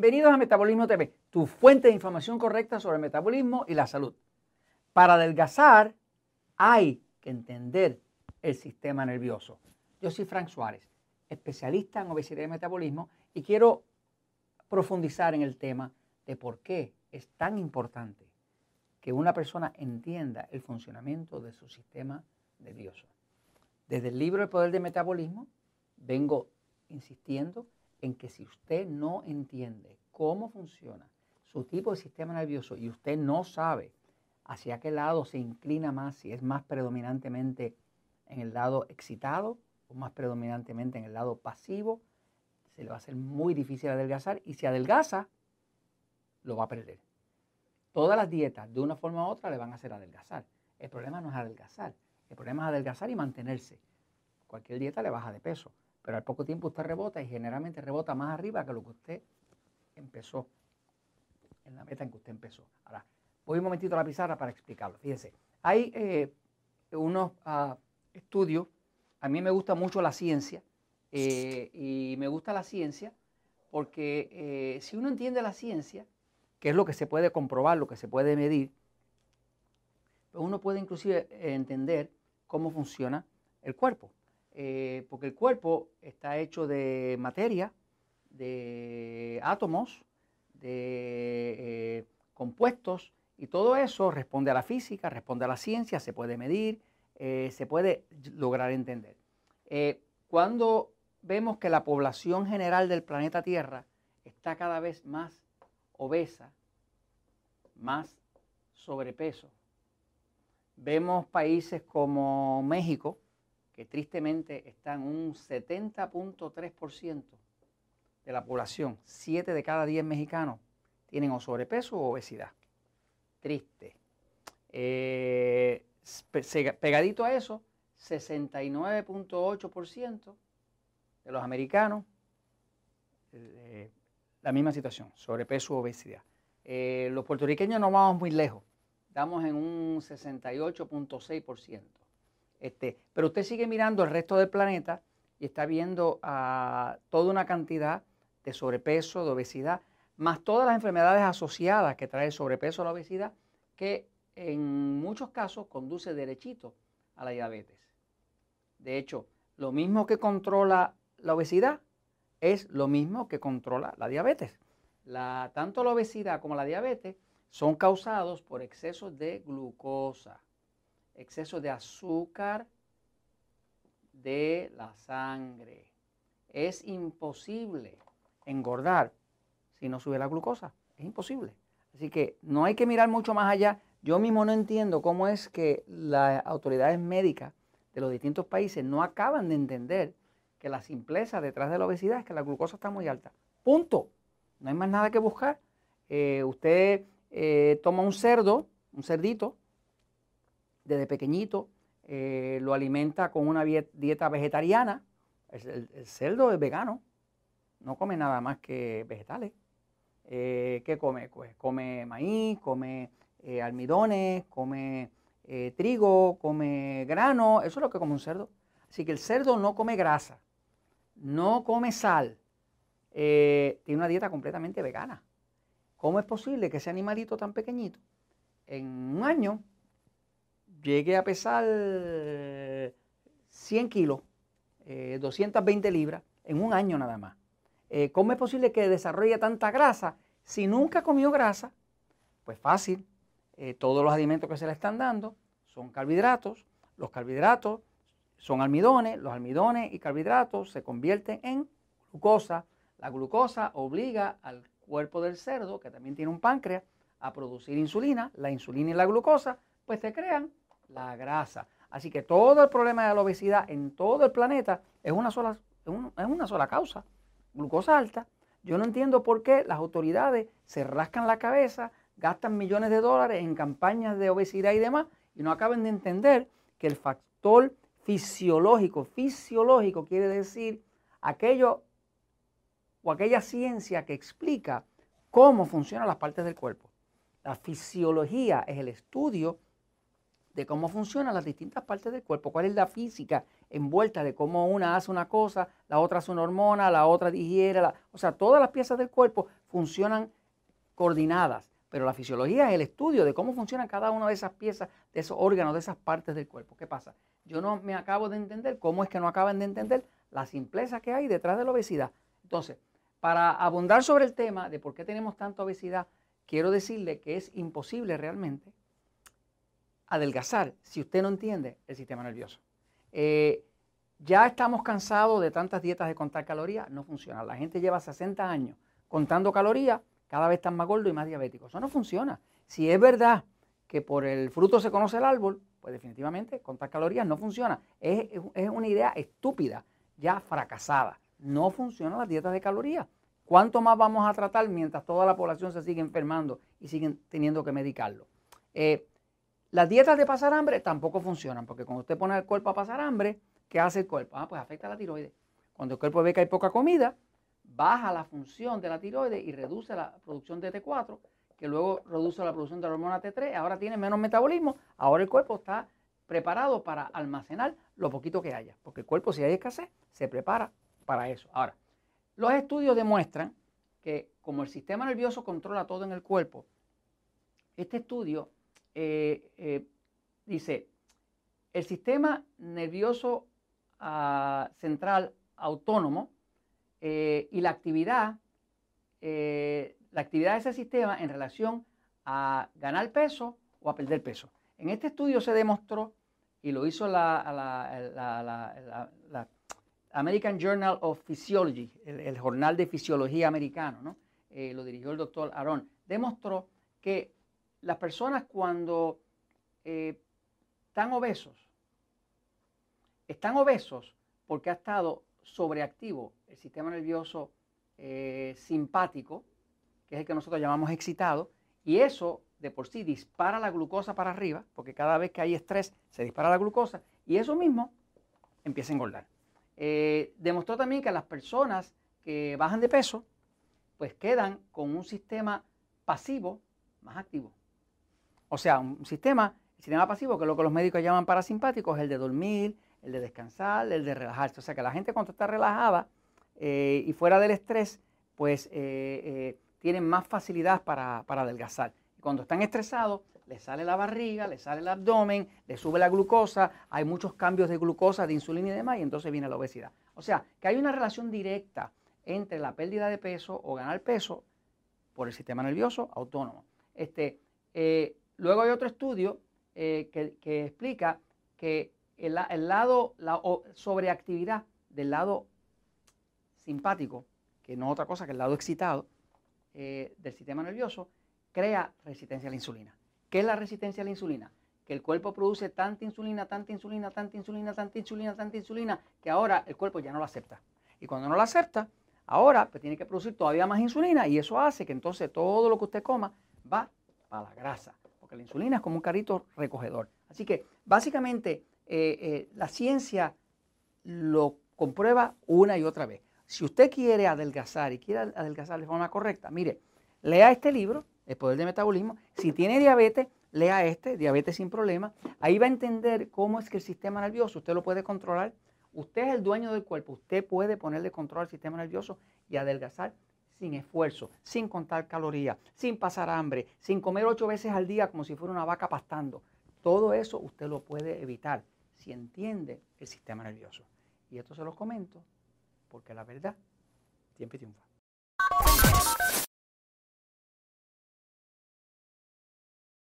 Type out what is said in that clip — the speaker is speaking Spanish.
Bienvenidos a Metabolismo TV, tu fuente de información correcta sobre el metabolismo y la salud. Para adelgazar hay que entender el sistema nervioso. Yo soy Frank Suárez, especialista en obesidad y metabolismo, y quiero profundizar en el tema de por qué es tan importante que una persona entienda el funcionamiento de su sistema nervioso. Desde el libro El Poder del Metabolismo vengo insistiendo en que si usted no entiende cómo funciona su tipo de sistema nervioso y usted no sabe hacia qué lado se inclina más, si es más predominantemente en el lado excitado o más predominantemente en el lado pasivo, se le va a hacer muy difícil adelgazar y si adelgaza, lo va a perder. Todas las dietas, de una forma u otra, le van a hacer adelgazar. El problema no es adelgazar, el problema es adelgazar y mantenerse. Cualquier dieta le baja de peso pero al poco tiempo usted rebota y generalmente rebota más arriba que lo que usted empezó, en la meta en que usted empezó. Ahora, voy un momentito a la pizarra para explicarlo. Fíjense, hay eh, unos ah, estudios, a mí me gusta mucho la ciencia, eh, y me gusta la ciencia porque eh, si uno entiende la ciencia, que es lo que se puede comprobar, lo que se puede medir, pues uno puede inclusive entender cómo funciona el cuerpo. Eh, porque el cuerpo está hecho de materia, de átomos, de eh, compuestos, y todo eso responde a la física, responde a la ciencia, se puede medir, eh, se puede lograr entender. cuando vemos que la población general del planeta Tierra está cada vez más obesa, más sobrepeso, vemos países como México, que tristemente están un 70.3% de la población, 7 de cada 10 mexicanos, tienen o sobrepeso o obesidad. Triste. Eh, pegadito a eso, 69.8% de los americanos, eh, la misma situación, sobrepeso o obesidad. Eh, los puertorriqueños no vamos muy lejos, estamos en un 68.6%. Este, pero usted sigue mirando el resto del planeta y está viendo a toda una cantidad de sobrepeso, de obesidad, más todas las enfermedades asociadas que trae el sobrepeso a la obesidad, que en muchos casos conduce derechito a la diabetes. De hecho, lo mismo que controla la obesidad es lo mismo que controla la diabetes. tanto la obesidad como la diabetes son causados por excesos de glucosa exceso de azúcar de la sangre. Es imposible engordar si no sube la glucosa. Es imposible. Así que no hay que mirar mucho más allá. Yo mismo no entiendo cómo es que las autoridades médicas de los distintos países no acaban de entender que la simpleza detrás de la obesidad es que la glucosa está muy alta. Punto. No hay más nada que buscar. Eh, usted eh, toma un cerdo, un cerdito, desde pequeñito, eh, lo alimenta con una dieta vegetariana. El, cerdo es vegano, no come nada más que vegetales. Eh, ¿Qué come? Pues come maíz, come eh, almidones, come trigo, come grano, eso es lo que come un cerdo. Así que el cerdo no come grasa, no come sal, tiene una dieta completamente vegana. ¿Cómo es posible que ese animalito tan pequeñito en un año llegué a pesar 100 kilos, 220 eh, libras, en un año nada más. Eh, ¿Cómo es posible que desarrolle tanta grasa si nunca comió grasa? Pues fácil, eh, todos los alimentos que se le están dando son carbohidratos, los carbohidratos son almidones, los almidones y carbohidratos se convierten en glucosa. La glucosa obliga al cuerpo del cerdo, que también tiene un páncreas, a producir insulina. La insulina y la glucosa, pues se crean la grasa. Así que todo el problema de la obesidad en todo el planeta es una sola, es una sola causa, glucosa alta. Yo no entiendo por qué las autoridades se rascan la cabeza, gastan millones de dólares en campañas de obesidad y demás, y no acaban de entender que el factor fisiológico, fisiológico quiere decir aquello o aquella ciencia que explica cómo funcionan las partes del cuerpo. La fisiología es el estudio de cómo funcionan las distintas partes del cuerpo, cuál es la física envueltas de cómo una hace una cosa, la otra hace una hormona, la otra digiere, o sea, todas las piezas del cuerpo funcionan coordinadas, pero la fisiología es el estudio de cómo funcionan cada una de esas piezas, de esos órganos, de esas partes del cuerpo. ¿Qué pasa? Yo no me acabo de entender cómo es que no acaban de entender la simpleza que hay detrás de la obesidad. Entonces, para abundar sobre el tema de por qué tenemos tanta obesidad, quiero decirle que es imposible realmente adelgazar si usted no entiende el sistema nervioso. Eh, ya estamos cansados de tantas dietas de contar calorías, no funciona. La gente lleva 60 años contando calorías, cada vez están más gordos y más diabéticos. Eso no funciona. Si es verdad que por el fruto se conoce el árbol, pues definitivamente contar calorías no funciona. Es, es una idea estúpida, ya fracasada. No funcionan las dietas de calorías. ¿Cuánto más vamos a tratar mientras toda la población se sigue enfermando y siguen teniendo que medicarlo? Eh, las dietas de pasar hambre tampoco funcionan, porque cuando usted pone el cuerpo a pasar hambre, ¿qué hace el cuerpo? Ah, pues afecta a la tiroides. Cuando el cuerpo ve que hay poca comida, baja la función de la tiroides y reduce la producción de T4, que luego reduce la producción de la hormona T3, ahora tiene menos metabolismo, ahora el cuerpo está preparado para almacenar lo poquito que haya, porque el cuerpo si hay escasez, se prepara para eso. Ahora, los estudios demuestran que como el sistema nervioso controla todo en el cuerpo, este estudio eh, eh, dice, el sistema nervioso ah, central autónomo eh, y la actividad, la actividad de ese sistema en relación a ganar peso o a perder peso. En este estudio se demostró, y lo hizo la, American Journal of Physiology, el, jornal de fisiología americano, ¿no? Lo dirigió el doctor Aaron, demostró que las personas cuando eh, están obesos, están obesos porque ha estado sobreactivo el sistema nervioso eh, simpático, que es el que nosotros llamamos excitado, y eso de por sí dispara la glucosa para arriba, porque cada vez que hay estrés se dispara la glucosa, y eso mismo empieza a engordar. Eh, demostró también que las personas que bajan de peso, pues quedan con un sistema pasivo más activo. O sea, un sistema, el sistema pasivo, que es lo que los médicos llaman parasimpático, es el de dormir, el de descansar, el de relajarse. O sea, que la gente cuando está relajada eh, y fuera del estrés, pues eh, tienen más facilidad para, para adelgazar. Cuando están estresados, le sale la barriga, le sale el abdomen, le sube la glucosa, hay muchos cambios de glucosa, de insulina y demás, y entonces viene la obesidad. O sea, que hay una relación directa entre la pérdida de peso o ganar peso por el sistema nervioso autónomo. Este, eh, luego hay otro estudio eh, que, explica que el, lado, la sobreactividad del lado simpático, que no es otra cosa que el lado excitado eh, del sistema nervioso, crea resistencia a la insulina. ¿Qué es la resistencia a la insulina? Que el cuerpo produce tanta insulina, tanta insulina, tanta insulina, tanta insulina, tanta insulina, que ahora el cuerpo ya no la acepta. Y cuando no la acepta, ahora pues tiene que producir todavía más insulina y eso hace que entonces todo lo que usted coma va a la grasa, porque la insulina es como un carrito recogedor. Así que básicamente eh, eh, la ciencia lo comprueba una y otra vez. Si usted quiere adelgazar y quiere adelgazar de forma correcta, mire, lea este libro, el poder de metabolismo. Si tiene diabetes, lea este, diabetes sin problema. Ahí va a entender cómo es que el sistema nervioso usted lo puede controlar. Usted es el dueño del cuerpo, usted puede ponerle control al sistema nervioso y adelgazar sin esfuerzo, sin contar calorías, sin pasar hambre, sin comer ocho veces al día como si fuera una vaca pastando. Todo eso usted lo puede evitar si entiende el sistema nervioso. Y esto se los comento porque la verdad siempre triunfa.